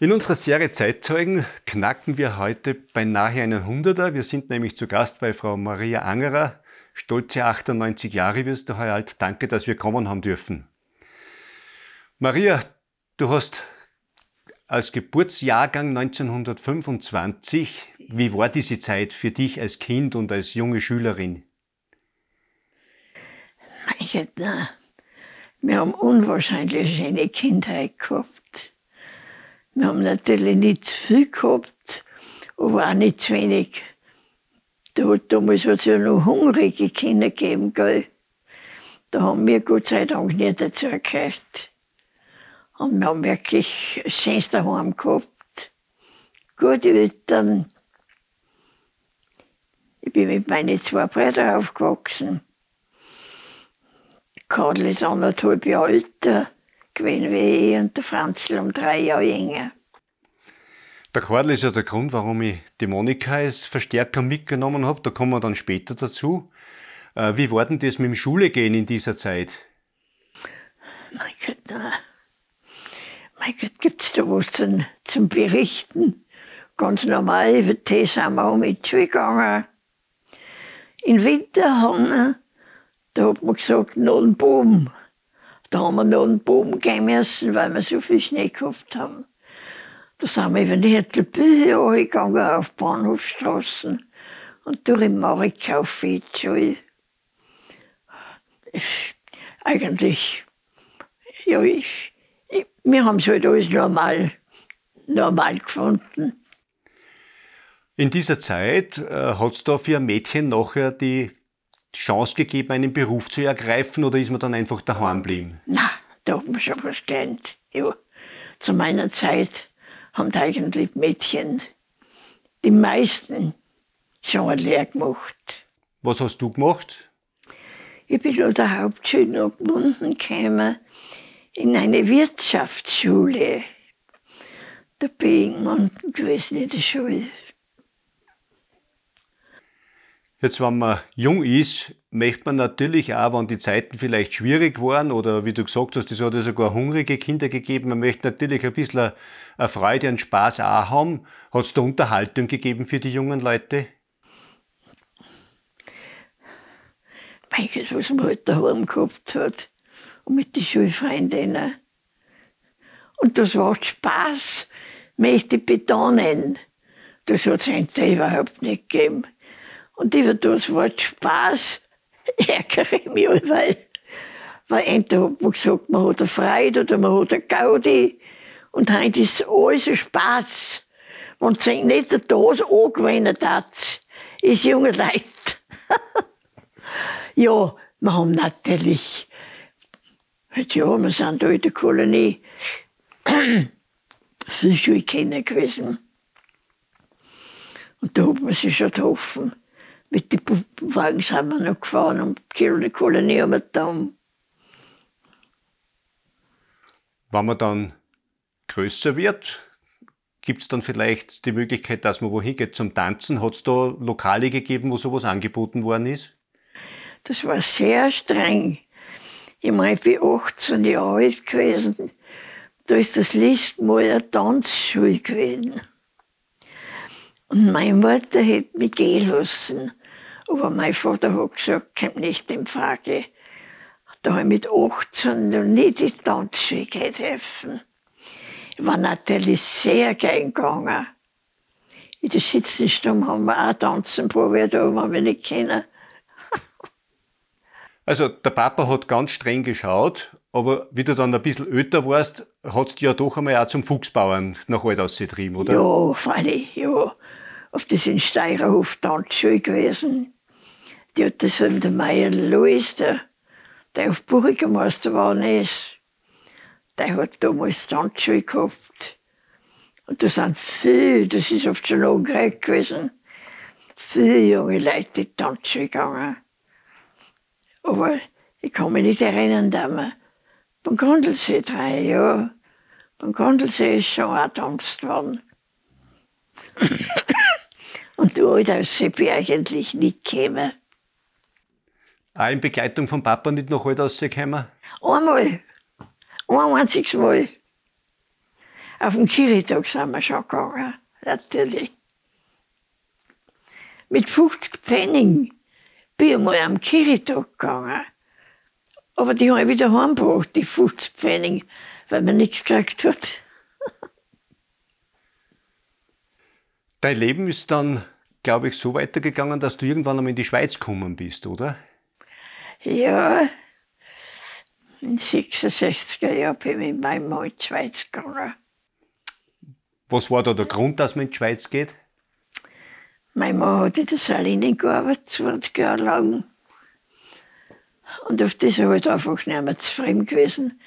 In unserer Serie Zeitzeugen knacken wir heute beinahe einen Hunderter. Wir sind nämlich zu Gast bei Frau Maria Angerer. Stolze 98 Jahre wirst du heuer alt. Danke, dass wir kommen haben dürfen. Maria, du hast als Geburtsjahrgang 1925, wie war diese Zeit für dich als Kind und als junge Schülerin? Mein Gott, na, wir haben unwahrscheinlich schöne Kindheit gehabt. Wir haben natürlich nicht zu viel gehabt, aber auch nicht zu wenig. Da, damals hat es ja noch hungrige Kinder gegeben, gell. Da haben wir Gott sei Dank nicht dazu gehört. Und wir haben wirklich das schönste Heim gehabt. Gute Eltern. Ich bin mit meinen zwei Brüdern aufgewachsen. Karl ist anderthalb Jahre älter gewesen wie ich und der Franzl um drei Jahre jünger. Der Kordel ist ja der Grund, warum ich die Monika als Verstärker mitgenommen habe. Da kommen wir dann später dazu. Äh, wie war denn das mit dem Schulegehen in dieser Zeit? Mein Gott, na. Mein Gott, gibt's da was zum, zum Berichten? Ganz normal, über das sind wir auch mit Schule gegangen. In Winterhangen, da hat man gesagt, noch ein Baum. Da haben wir noch einen Baum gehen müssen, weil wir so viel Schnee gehabt haben. Da sind wir über die Hirtelbüche angegangen auf Bahnhofstraßen und durch den die Schule. Eigentlich, ja, ich, ich, wir haben es halt alles normal, normal gefunden. In dieser Zeit äh, hat es da für ein Mädchen nachher die Chance gegeben, einen Beruf zu ergreifen oder ist man dann einfach daheim geblieben? Na, da hat man schon was gelernt. Ja. Zu meiner Zeit haben eigentlich Mädchen, die meisten, schon eine Lehre gemacht. Was hast du gemacht? Ich bin an der Hauptschule abgebunden gekommen, in eine Wirtschaftsschule. Da bin ich gewesen in der Schule. Jetzt, wenn man jung ist, möchte man natürlich auch, wenn die Zeiten vielleicht schwierig waren oder wie du gesagt hast, es hat ja sogar hungrige Kinder gegeben, man möchte natürlich ein bisschen eine Freude und Spaß auch haben. Hat es da Unterhaltung gegeben für die jungen Leute? Gott, was man halt daheim gehabt hat. Und mit den Schulfreundinnen. Und das war Spaß, möchte ich betonen. Das hat es überhaupt nicht gegeben. Und über das Wort Spaß ärgere ich mich weil, weil entweder hat man gesagt, man hat eine Freude oder man hat eine Gaudi. Und heute ist alles ein Spaß. Man sich nicht das angewendet hat, ist junge Leute. ja, wir haben natürlich, ja, wir sind da in der Kolonie viel Schulkinder gewesen. Und da hat man sich schon getroffen mit den Puppenwagen sind wir noch gefahren und die Kolonie haben wir da. Wenn man dann größer wird, gibt es dann vielleicht die Möglichkeit, dass man wohin geht zum Tanzen? Hat es da Lokale gegeben, wo sowas angeboten worden ist? Das war sehr streng. Ich meine, ich bin 18 Jahre alt gewesen. Da ist das letzte Mal eine Tanzschule gewesen. Und meine Mutter hätte mich gehen lassen. Aber mein Vater hat gesagt, kommt nicht in Frage. Da habe ich mit 18 noch in die Tanzschule dürfen. Ich war natürlich sehr gern gegangen. In der Sitzenstunde haben wir auch tanzen probiert, aber haben wir nicht kennen. Also der Papa hat ganz streng geschaut, aber wie du dann ein bisschen älter warst, hat es dich ja doch einmal auch zum Fuchsbauern nach alt ausgetrieben, oder? Ja, freilich, ja. Auf das in Steirerhof Tanzschule gewesen. Die hat das an der Meier Louis, der, der auf Bürgermeister war, ist. Der hat damals Tanzschule gehabt. Und da sind viele, das ist oft schon angehört gewesen, viele junge Leute die Tanzschule gegangen. Aber ich kann mich nicht erinnern, dass wir beim Grundlsee drei Jahre, beim Grundlsee ist schon auch getanzt worden. Und da bin ich eigentlich nicht gekommen. Auch in Begleitung vom Papa nicht nach alt rausgekommen? Einmal. Ein einziges Mal. Auf den Kirchtag sind wir schon gegangen, natürlich. Mit 50 Pfennig bin ich mal am Kirchtag gegangen. Aber die habe ich wieder heimgebracht, die 50 Pfennig, weil man nichts gekriegt hat. Dein Leben ist dann, glaube ich, so weitergegangen, dass du irgendwann einmal in die Schweiz gekommen bist, oder? Ja, in den 66er Jahren bin ich mit meinem Mann in die Schweiz gegangen. Was war da der Grund, dass man in die Schweiz geht? Mein Mann hat in der Saline gearbeitet, 20 Jahre lang. Und auf das habe ich einfach nicht mehr zufrieden gewesen.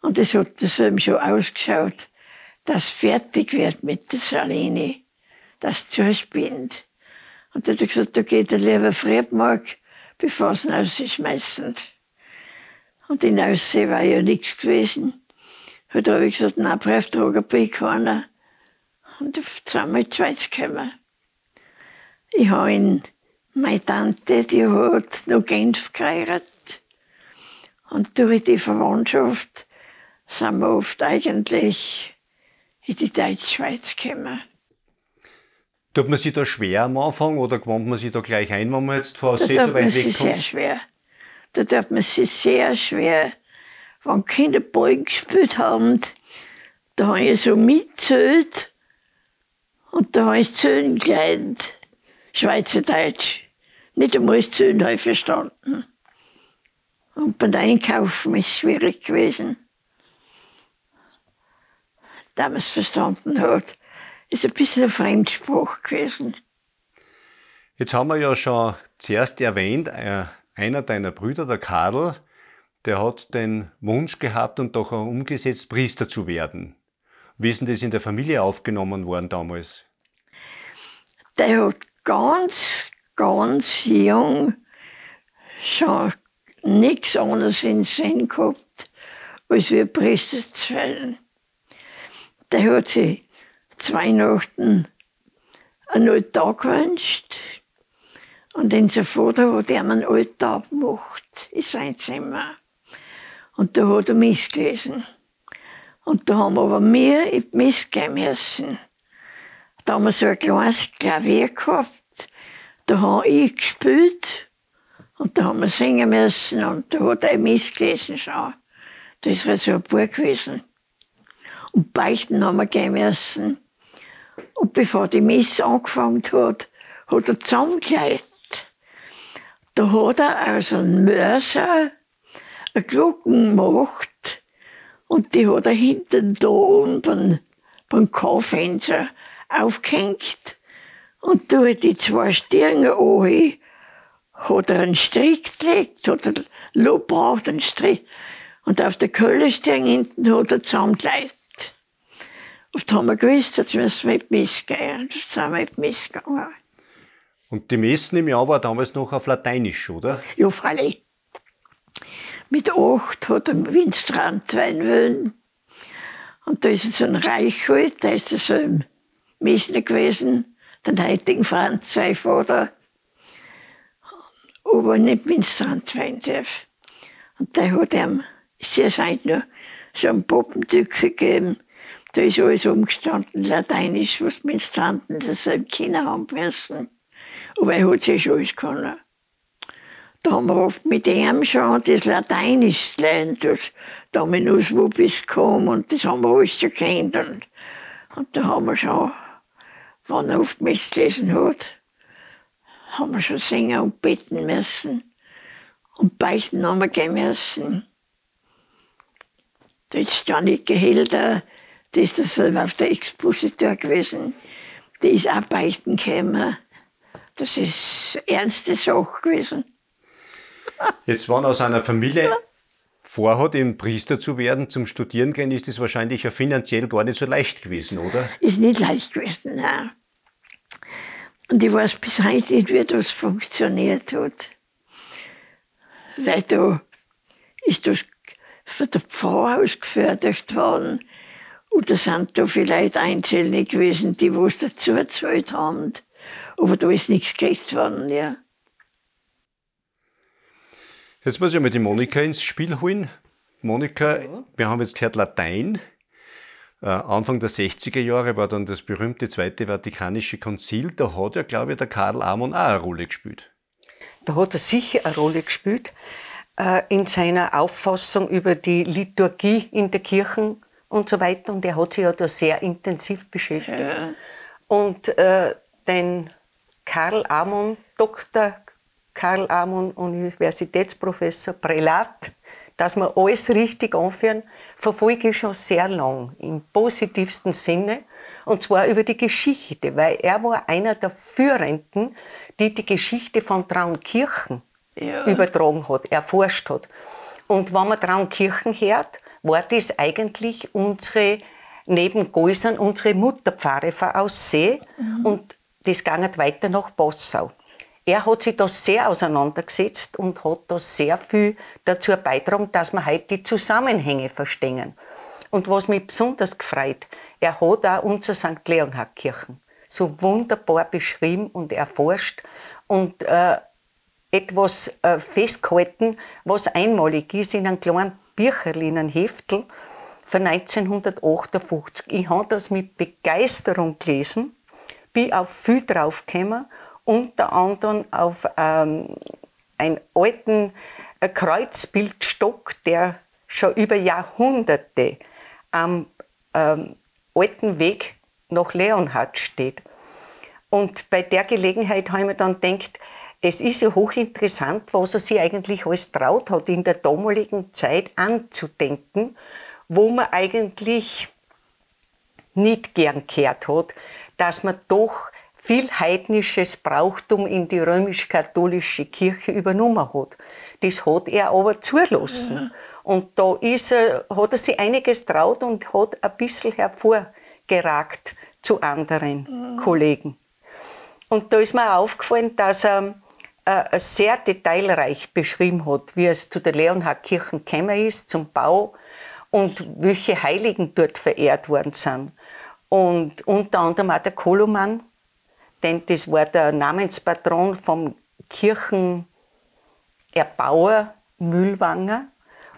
Und es hat das eben schon ausgeschaut, dass fertig wird mit der Saline, dass zuspinnt. Und dann hat er gesagt, da geht er lieber Friedmark, bevor sie ihn. Und in Aussee war ja nichts gewesen. Und da habe ich gesagt, nein, Briefträger bin ich keiner. Und dann sind wir in die Schweiz gekommen. Ich habe in meine Tante, die hat noch Genf geheiratet. Und durch die Verwandtschaft sind wir oft eigentlich in die deutsche Schweiz gekommen. Tut man sich da schwer am Anfang oder gewöhnt man sich da gleich ein, wenn man jetzt von Da See tut so man weit sich sehr wegkommt? schwer. Da tut man sich sehr schwer. Wenn Kinder Ball gespielt haben, da habe ich so mitgezählt und da habe ich Zählen gelernt. Schweizerdeutsch. Nicht einmal Zählen habe ich verstanden. Und beim Einkaufen ist es schwierig gewesen. Da man es verstanden hat, ist ein bisschen ein Fremdspruch gewesen. Jetzt haben wir ja schon zuerst erwähnt, äh, einer deiner Brüder, der Karl, der hat den Wunsch gehabt und doch auch umgesetzt, Priester zu werden. Wie ist denn das in der Familie aufgenommen worden damals? der hat ganz, ganz jung schon nichts anderes in den Sinn gehabt, als wir Priester zu werden. Der hat sich zu Weihnachten einen Altar gewünscht. Und unser Vater hat ihm einen Altar gemacht in sein Zimmer. Und da hat er Miss gelesen. Und da haben aber wir in Miss gehen müssen. Da haben wir so ein kleines Klavier gehabt. Da habe ich gespielt. Und da haben wir singen müssen. Und da hat er Miss gelesen schon. Das ist halt so ein Buch gewesen. Und beichten haben wir gehen müssen. Und bevor die Miss angefangen hat, hat er zusammengelegt. Da hat er aus einem Mörser eine Glocke gemacht. Und die hat er hinten da unten beim, Kaufenster aufgehängt. Und durch die zwei Stirne an hat er einen Strick gelegt, hat er Lob braucht einen Strick. Und auf der Köhlerstirn hinten hat er zusammengelegt. Und da haben wir gewusst, jetzt müssen wir mit Miss gehen. Und jetzt sind wir mit Miss gegangen. Und die Messen im Jahr war damals noch auf Lateinisch, oder? Ja, freilich. Mit acht hat er Winstrand sein wollen. Und da ist jetzt ein Reichhold, da ist er so im Messner gewesen, den heutigen Franz, sein Vater. Aber nicht Winstrand sein darf. Und der hat ihm, sehr scheint nur, so einen Poppendück gegeben. Da ist alles umgestanden, Lateinisch, was die Ministranten das im Kinder haben müssen. Aber er hat sich alles können. Da haben wir oft mit ihm schon das Lateinisch gelernt, das Dominus Vobis kam und das haben wir alles kennt. Und, und da haben wir schon, wenn er oft Mist gelesen hat, haben wir schon singen und beten müssen. Und beichten haben wir gehen müssen. Da ist Janike Hilder, die ist das auf der Expositor gewesen, die ist auch beichten gekommen. Das ist eine ernste Sache gewesen. Jetzt, wenn aus einer Familie vorhat, eben Priester zu werden, zum Studieren gehen, ist das wahrscheinlich ja finanziell gar nicht so leicht gewesen, oder? Ist nicht leicht gewesen, nein. Und ich weiß bis heute nicht, wie das funktioniert hat. Weil da ist das von der Pfarrhaus gefördert worden. Oder sind da vielleicht Einzelne gewesen, die was dazu gezahlt haben. Aber da ist nichts gekriegt worden, ja. Jetzt muss ich mal die Monika ins Spiel holen. Monika, wir haben jetzt gehört Latein. Äh, Anfang der 60er Jahre war dann das berühmte Zweite Vatikanische Konzil. Da hat ja, glaube ich, der Karl Amon auch eine Rolle gespielt. Da hat er sicher eine Rolle gespielt äh, in seiner Auffassung über die Liturgie in der Kirche und so weiter. Und er hat sich ja da sehr intensiv beschäftigt. Ja. Und äh, den Karl Amon, Dr. Karl Amon, Universitätsprofessor, Prälat, dass wir alles richtig anführen, verfolge ich schon sehr lang, im positivsten Sinne, und zwar über die Geschichte, weil er war einer der Führenden, die die Geschichte von Traunkirchen ja. übertragen hat, erforscht hat. Und wenn man Traunkirchen hört, war das eigentlich unsere, neben Gäusern, unsere Mutterpfarre von Aussee mhm. und das ging weiter nach Passau er hat sich da sehr auseinandergesetzt und hat da sehr viel dazu beigetragen, dass wir heute die Zusammenhänge verstehen. Und was mich besonders gefreut, er hat auch unser St. Leonhard Kirchen so wunderbar beschrieben und erforscht und äh, etwas äh, festgehalten, was einmalig ist in einem kleinen Bücherl, in einem Heftel von 1958. Ich habe das mit Begeisterung gelesen, bin auf viel draufgekommen unter anderem auf ähm, einen alten äh, Kreuzbildstock, der schon über Jahrhunderte am ähm, alten Weg nach Leonhard steht. Und bei der Gelegenheit habe ich mir dann gedacht, es ist ja hochinteressant, was er sich eigentlich alles traut hat, in der damaligen Zeit anzudenken, wo man eigentlich nicht gern gehört hat, dass man doch viel heidnisches Brauchtum in die römisch-katholische Kirche übernommen hat. Das hat er aber zulassen. Ja. Und da ist er, hat er sich einiges traut und hat ein bisschen hervorgeragt zu anderen ja. Kollegen. Und da ist mir aufgefallen, dass er äh, sehr detailreich beschrieben hat, wie es zu der Leonhardkirche gekommen ist, zum Bau und welche Heiligen dort verehrt worden sind. Und unter anderem auch der Koloman, denn das war der Namenspatron vom Kirchenerbauer Mühlwanger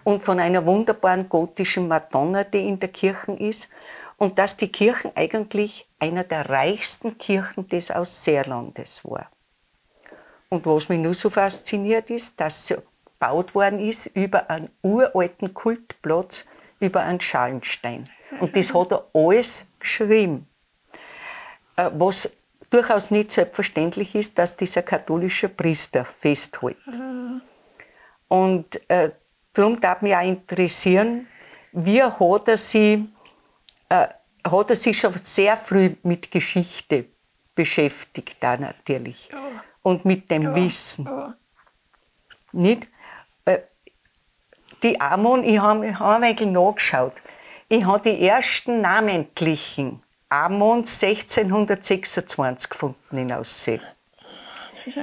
und von einer wunderbaren gotischen Madonna, die in der Kirche ist. Und dass die Kirche eigentlich einer der reichsten Kirchen des Ausseerlandes war. Und was mich nur so fasziniert ist, dass sie gebaut worden ist über einen uralten Kultplatz, über einen Schalenstein. Und das hat er alles geschrieben. Äh, was durchaus nicht selbstverständlich ist, dass dieser katholische Priester festhält. Und äh, darum darf mich auch interessieren, wie hat er, sich, äh, hat er sich schon sehr früh mit Geschichte beschäftigt, da natürlich. Ja. Und mit dem ja. Wissen. Ja. Nicht? Äh, die Amon, ich habe hab ein wenig nachgeschaut. Ich habe die ersten namentlichen Amond 1626 gefunden in Aussee.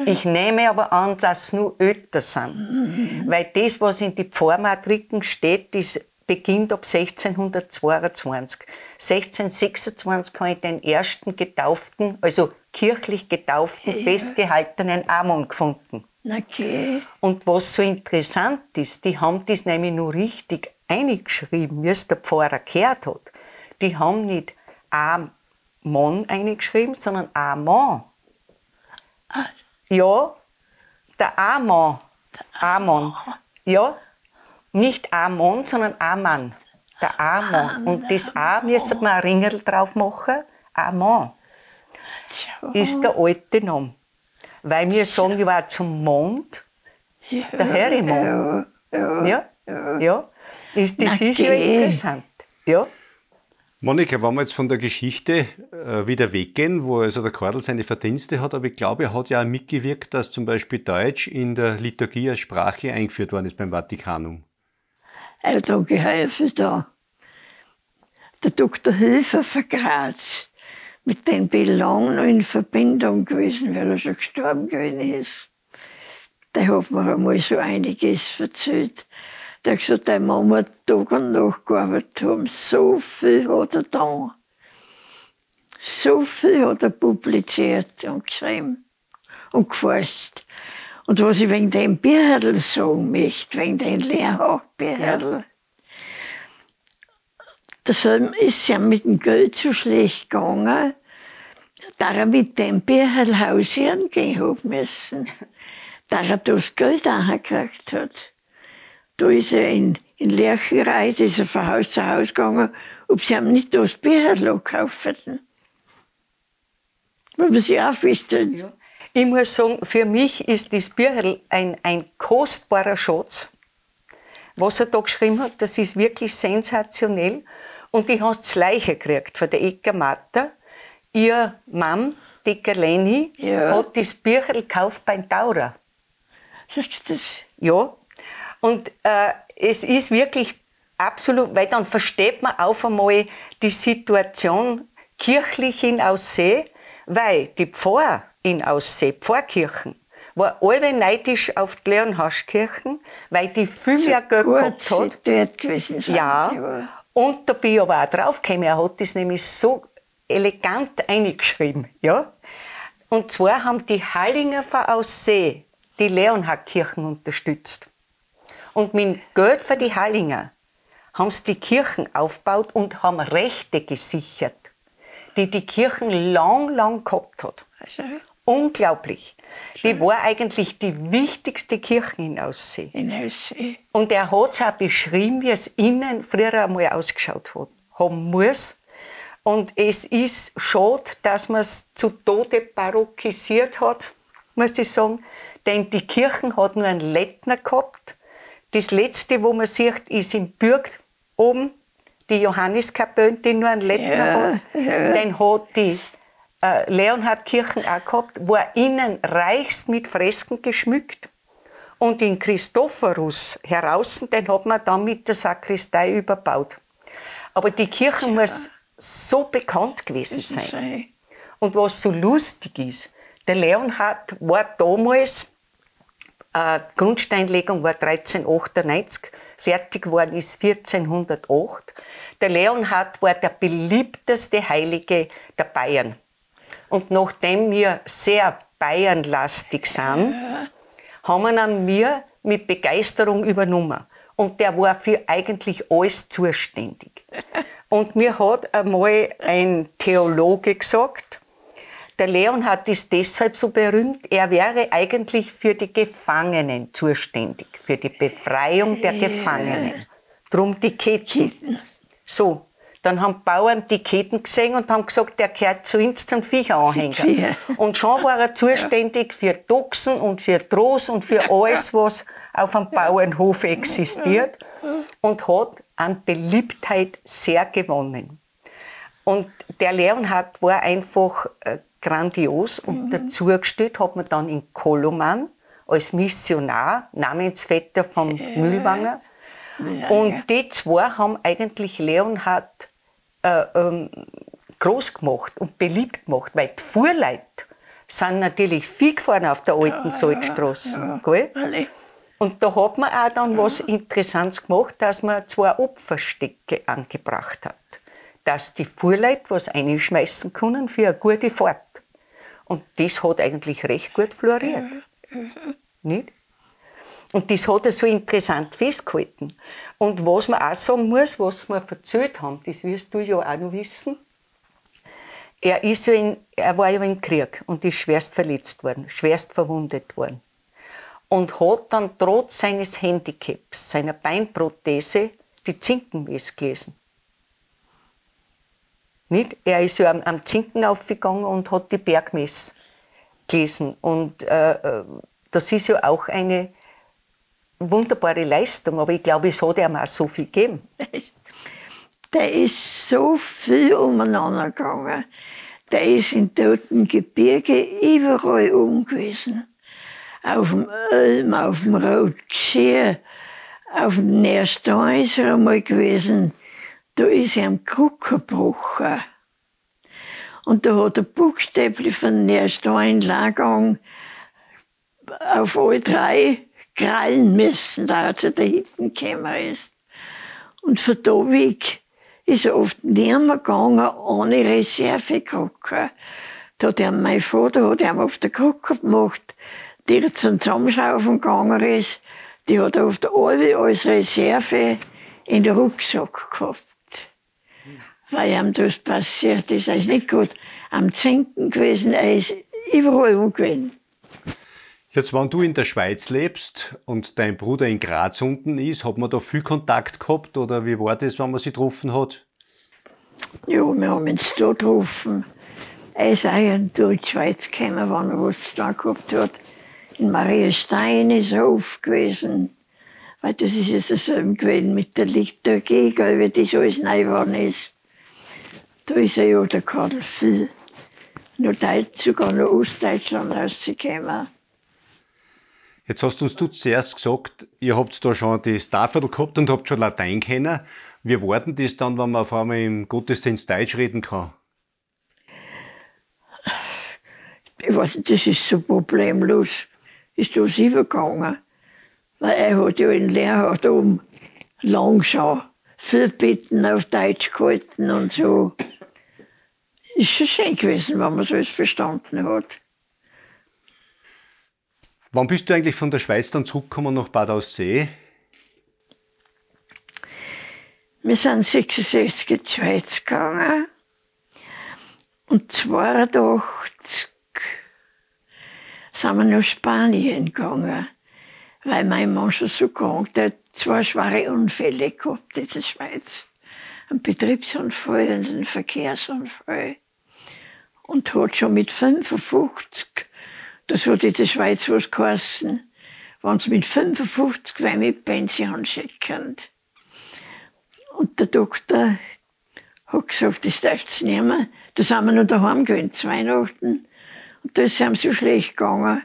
Ich nehme aber an, dass es nur Öter sind. Weil das, was in die Pfarrmatriken steht, das beginnt ab 1622. 1626 habe ich den ersten getauften, also kirchlich getauften, ja. festgehaltenen Amon gefunden. Okay. Und was so interessant ist, die haben das nämlich nur richtig eingeschrieben, wie es der Pfarrer gehört hat. Die haben nicht Amon eingeschrieben, sondern Amon. Ah. Ja, der Amon. Amon. Ja, nicht Amon, sondern Aman. Der Amon. Und das A müssen wir ein Ringel drauf machen. Amon ist der alte Name. Weil wir sagen, ich war zum Mond, der Herrimond. Ja, ja, ja. Ist, das ist ja interessant. Ja. Monika, wenn wir jetzt von der Geschichte äh, wieder weggehen, wo also der Kordel seine Verdienste hat, aber ich glaube, er hat ja auch mitgewirkt, dass zum Beispiel Deutsch in der Liturgie als Sprache eingeführt worden ist beim Vatikanum. Er hat da geholfen da. Der Dr. Höfer von Graz, mit lange noch in Verbindung gewesen, weil er schon gestorben gewesen ist. Der hat mir einmal so einiges erzählt der hat gesagt, deine Mama Tag und Nacht gearbeitet haben. So viel hat er da. So viel hat er publiziert und geschrieben und geforscht. Und was ich wegen dem Bierherdl sagen möchte, wegen dem Lehrhach Bierherdl, ja. Deshalb ist ja mit dem Geld so schlecht gegangen, da er mit dem Bierhel hausieren gehen hat müssen. Da er das Geld angekriegt hat. Da ist er in, in Lercherei, da ist er von Haus zu Haus gegangen, ob sie ihm nicht das Bierhel kaufen. Weil sich auch wüsste. Ja. Ich muss sagen, für mich ist das Bierhel ein, ein kostbarer Schatz. Was er da geschrieben hat, das ist wirklich sensationell. Und ich habe das Leiche gekriegt von der Eka Matter. Ihr Mann, die Leni, Ja. hat das Bücherl gekauft beim Taurer. Sagst du das? Ja. Und äh, es ist wirklich absolut, weil dann versteht man auf einmal die Situation kirchlich in Aussee, weil die Pfarrer in Aussee, Pfarrkirchen, war alle neidisch auf die Leonhardskirchen, weil die viel mehr Geld gehabt hat. gewesen sind. Ja, und da bin ich aber auch draufgekommen. Er hat das nämlich so elegant eingeschrieben. Ja? Und zwar haben die Hallinger von Aussee die Leonhardkirchen unterstützt. Und mit Geld für die Hallinger haben sie die Kirchen aufgebaut und haben Rechte gesichert, die die Kirchen lang, lang gehabt hat. Unglaublich. Die war eigentlich die wichtigste Kirche in Aussee. in Aussee. Und er hat es auch beschrieben, wie es innen früher einmal ausgeschaut hat, haben muss. Und es ist schade, dass man es zu Tode barockisiert hat, muss ich sagen. Denn die Kirche hat nur einen Lettner gehabt. Das letzte, wo man sieht, ist im Bürg oben, die Johanneskapelle, die nur einen Lettner Ja, hat. Den hat die äh, Leonhardkirchen auch gehabt, war innen reichst mit Fresken geschmückt. Und den Christophorus heraus, den hat man dann mit der Sakristei überbaut. Aber die Kirche muss so bekannt gewesen sein. Sei. Und was so lustig ist, der Leonhard war damals, äh, die Grundsteinlegung war 1398, fertig geworden ist 1408. Der Leonhard war der beliebteste Heilige der Bayern. Und nachdem wir sehr bayernlastig sind, haben wir ihn mir mit Begeisterung übernommen. Und der war für eigentlich alles zuständig. Und mir hat einmal ein Theologe gesagt, der Leonhard ist deshalb so berühmt, er wäre eigentlich für die Gefangenen zuständig, für die Befreiung der Gefangenen. Drum die Ketten. So, dann haben Bauern die Ketten gesehen und haben gesagt, der gehört zu uns zum Viecheranhänger. Viecher. Und schon war er zuständig für Doxen und für Trost und für alles, was auf einem Bauernhof existiert und hat an Beliebtheit sehr gewonnen. Und der Leonhard war einfach äh, grandios und dazu gestellt hat man dann in Koloman als Missionar, Namensvetter von Mühlwanger. Und die zwei haben eigentlich Leonhard äh, ähm, groß gemacht und beliebt gemacht, weil die Fuhrleute sind natürlich viel gefahren auf der alten Salzstraße. gell? Alle. Und da hat man auch dann was Interessantes gemacht, dass man zwei Opferstecke angebracht hat. Dass die Fuhrleute was einschmeißen können für eine gute Fahrt. Und das hat eigentlich recht gut floriert. Nicht? Und das hat er so interessant festgehalten. Und was man auch sagen muss, was wir erzählt haben, das wirst du ja auch noch wissen, er, ist ja in, er war ja im Krieg und ist schwerst verletzt worden, schwerst verwundet worden. Und hat dann trotz seines Handicaps, seiner Beinprothese, die Zinkenmess gelesen. Nicht? Er ist ja am, am Zinken aufgegangen und hat die Bergmess gelesen. Und äh, äh, das ist ja auch eine wunderbare Leistung, aber ich glaube, es hat ihm auch so viel gegeben. Der ist so viel umeinander gegangen. Der ist in toten Gebirge überall um gewesen. Auf dem Ölm, auf dem Rotgeschirr, auf dem Nährstein ist er einmal gewesen. Da ist er am Krug gebrochen. Und da hat er buchstäblich von Nährstein Lagang auf alle drei krallen müssen, da er zu da hinten gekommen ist. Und von da weg ist er oft nicht mehr gegangen ohne Reservekrücke. Da hat er, mein Vater hat ihm auf der Krücke gemacht, die er zum Zusammenschaufen gegangen ist. Die hat er der Albe als Reserve in den Rucksack gehabt. weil ihm das passiert ist. Er ist nicht gut am Zinken gewesen, er ist überall gewesen. Jetzt, wenn du in der Schweiz lebst und dein Bruder in Graz unten ist, hat man da viel Kontakt gehabt oder wie war das, wenn man sie getroffen hat? Ja, wir haben uns da getroffen. Er ist auch in die Schweiz gekommen, wenn er was da gehabt hat. In Mariastein ist er oft gewesen. Weil das ist ja dasselbe gewesen mit der Liturgie, wie das alles neu geworden ist. Da ist er ja der Karl viel. Nur sogar nach Ostdeutschland rausgekommen. Jetzt hast uns du zuerst gesagt, ihr habt da schon die Staffel gehabt und habt schon Latein kennen. Wie war denn das dann, wenn man auf einmal im Gottesdienst Deutsch reden kann? Ich weiß nicht, das ist so problemlos. Ist das übergegangen. Weil er hat ja in Lehrhaft um lang schon viel Bitten auf Deutsch gehalten und so. Ist schon schön gewesen, wenn man so alles verstanden hat. Wann bist du eigentlich von der Schweiz dann zurückgekommen nach Bad Aussee? Wir sind 66 in die Schweiz gegangen. Und 82 sind wir nach Spanien gegangen. Weil mein Mann schon so krank, der hat zwei schwere Unfälle gehabt in der Schweiz. Einen Betriebsunfall und einen Verkehrsunfall. Und hat schon mit 55, das hat in der Schweiz was geheißen, wenn sie mit 55 wer mit Pension schicken. Und der Doktor hat gesagt, das darfst du nicht mehr. Da sind wir noch daheim gewesen, zu Weihnachten. Und da ist ihm so schlecht gegangen.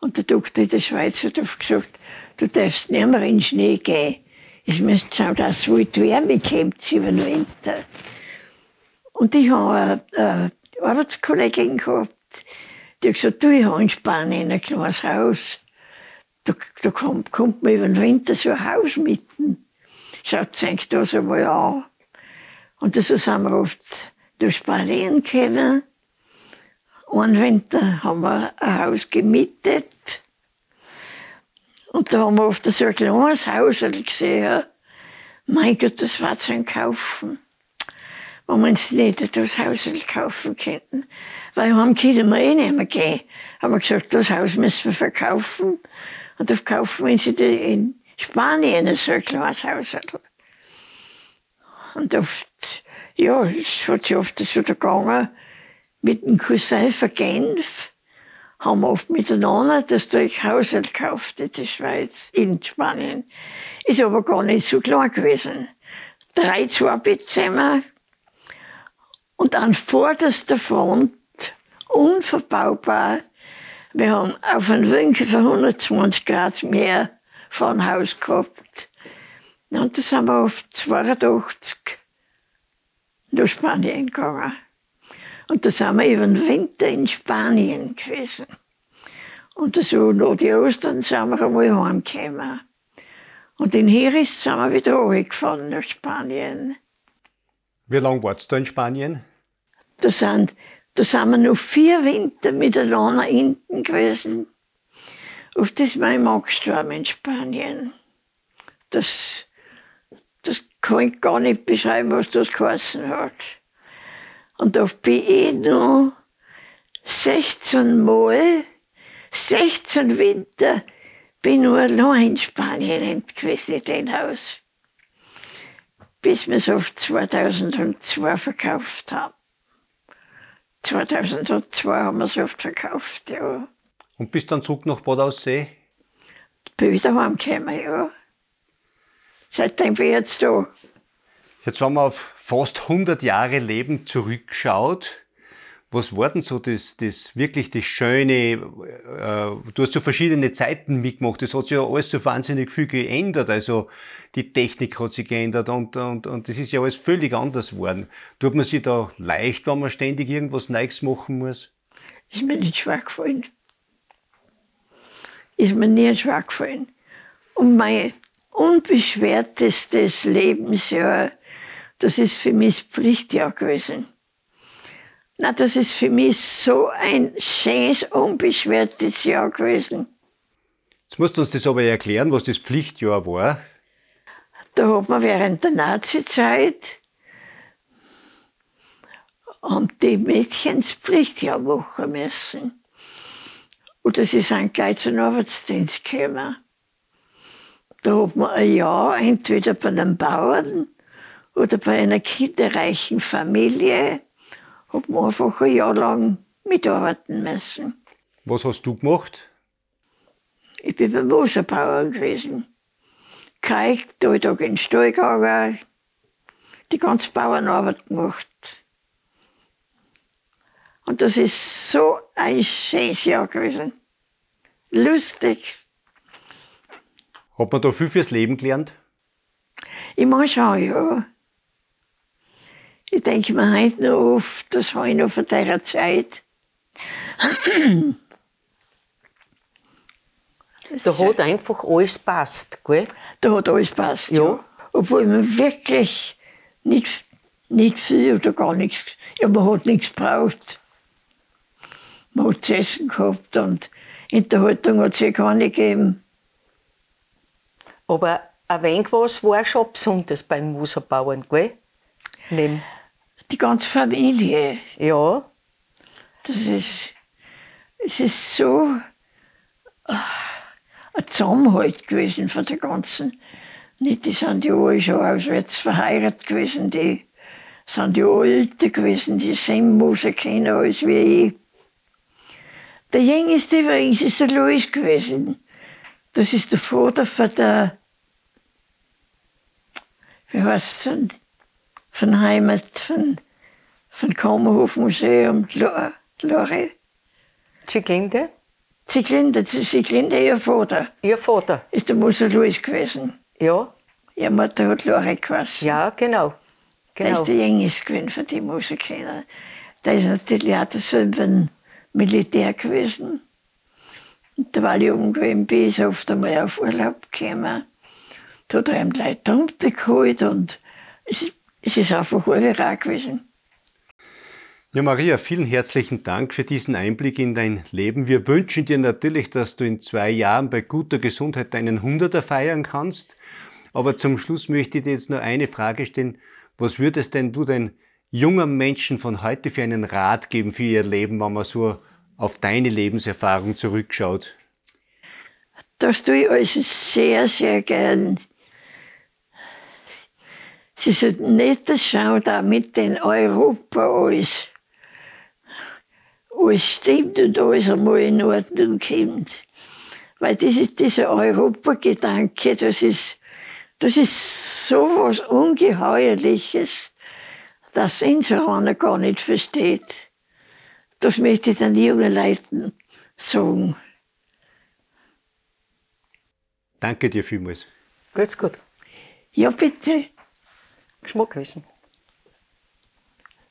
Und der Doktor in der Schweiz hat oft gesagt, du darfst nicht mehr in den Schnee gehen. Es müsste schauen, dass es die Wärme kommt über den Winter. Und ich habe eine, eine Arbeitskollegin gehabt, die hat gesagt, du, ich habe in Spanien ein kleines Haus. Da, da kommt, kommt man über den Winter so ein Haus mitten. Schaut sich das einmal an. Und so sind wir oft durch Spanien gekommen. Einen Winter haben wir ein Haus gemietet. Und da haben wir oft so ein kleines Haus gesehen. Mein Gott, das war zu Kaufen. Wenn wir uns nicht das Haus kaufen könnten. Weil wir haben können wir eh nicht mehr gehen. Haben wir gesagt, das Haus müssen wir verkaufen. Und dann kaufen wir in Spanien ein kleines Haus. Und oft, ja, es hat sich oft so gegangen, mit dem Cousin von Genf haben wir oft miteinander das Haus gekauft in der Schweiz, in Spanien. Ist aber gar nicht so klar gewesen. Drei Zwei-Bettzimmer und an vorderster Front, unverbaubar, wir haben auf einen Winkel von 120 Grad mehr vom Haus gehabt. Und da sind wir auf 82 nach Spanien gegangen. Und da sind wir über den Winter in Spanien gewesen. Und so nach die Ostern sind wir einmal heimgekommen. Und in Heris sind wir wieder hochgefahren nach Spanien. Wie lange warst du in Spanien? Da sind, da sind wir noch vier Winter miteinander hinten gewesen. Auf das mein Mann gestorben in Spanien. Das, das kann ich gar nicht beschreiben, was das geheißen hat. Und auf bin ich noch 16 Mal, 16 Winter, bin nur allein in Spanien gewesen, in dem Haus. Bis wir es auf 2002 verkauft haben. 2002 haben wir es oft verkauft, ja. Und bist dann zurück nach Bad Aussee? Bin wieder heimgekommen, ja. Seitdem bin ich jetzt da. Jetzt, wenn man auf fast 100 Jahre Leben zurückschaut, was war denn so das, das wirklich das Schöne? Äh, du hast so verschiedene Zeiten mitgemacht. Es hat sich ja alles so wahnsinnig viel geändert. Also die Technik hat sich geändert und, und, und das ist ja alles völlig anders geworden. Tut man sich da leicht, wenn man ständig irgendwas Neues machen muss? Ist mir nicht schwer gefallen. Ist mir nie schwer gefallen. Und mein unbeschwertestes Lebensjahr, das ist für mich das Pflichtjahr gewesen. Na, das ist für mich so ein schönes, unbeschwertes Jahr gewesen. Jetzt musst du uns das aber erklären, was das Pflichtjahr war. Da hat man während der Nazizeit haben die Mädchenspflicht machen müssen. Oder sie sind gleich zum Arbeitsdienst gekommen. Da hat man ein Jahr entweder bei einem Bauern oder bei einer kinderreichen Familie, hat man einfach ein Jahr lang mitarbeiten müssen. Was hast du gemacht? Ich bin beim Moserbauern gewesen. Geigt, Alltag in den Stall gegangen, die ganze Bauernarbeit gemacht. Und das ist so ein schönes Jahr gewesen. Lustig. Hat man da viel fürs Leben gelernt? Ich meine schon, ja. Ich denke mir heute noch oft, das habe ich noch von dieser Zeit. Da hat einfach alles passt, gell? Da hat alles passt. Ja. Obwohl man wirklich nicht, nicht viel oder gar nichts, ja, man hat nichts gebraucht. Man hat zu essen gehabt und Unterhaltung hat es ja gar nicht gegeben. Aber ein wenig was war schon besonders beim Moserbauern, gell? Neben, Die ganze Familie, ja, das ist, es ist so ah, ein Zusammenhalt gewesen von der ganzen. Nicht, die sind ja alle schon auswärts verheiratet gewesen, die sind ja älter gewesen, die sehen Moser kennen als wie ich. Der jüngste übrigens ist der Louis gewesen. Das ist der Vater von der, wie heißt es, von Heimat, von, Museum, Lo- Lore. Zieglinde, Zieglinde, das ist Zieglinde, ihr Vater, ihr Vater, ist der Moser Louis gewesen. ja, Ihre Mutter hat Lore geheißen. ja, genau. Genau. ist der jüngste gewesen von den Musikern. Der ist natürlich auch der Sohn von Militär gewesen. Und da war ich gewesen bin, ist er oft einmal auf Urlaub gekommen. Da hat er ihm die Humpe geholt und es, ist- es ist einfach Urwerk gewesen. Ja, Maria, vielen herzlichen Dank für diesen Einblick in dein Leben. Wir wünschen dir natürlich, dass du in zwei Jahren bei guter Gesundheit deinen Hunderter feiern kannst. Aber zum Schluss möchte ich dir jetzt nur eine Frage stellen. Was würdest denn du den jungen Menschen von heute für einen Rat geben für ihr Leben, wenn man so auf deine Lebenserfahrung zurückschaut? Das tue ich also sehr, sehr gern. Sie sollten nicht schauen, damit in Europa alles, alles stimmt und alles einmal in Ordnung kommt. Weil das ist dieser Europagedanke, das ist, das ist so was Ungeheuerliches, das insofern gar nicht versteht. Das möchte ich den jungen Leuten sagen. Danke dir vielmals. Geht's gut. Ja, bitte. Geschmack wissen.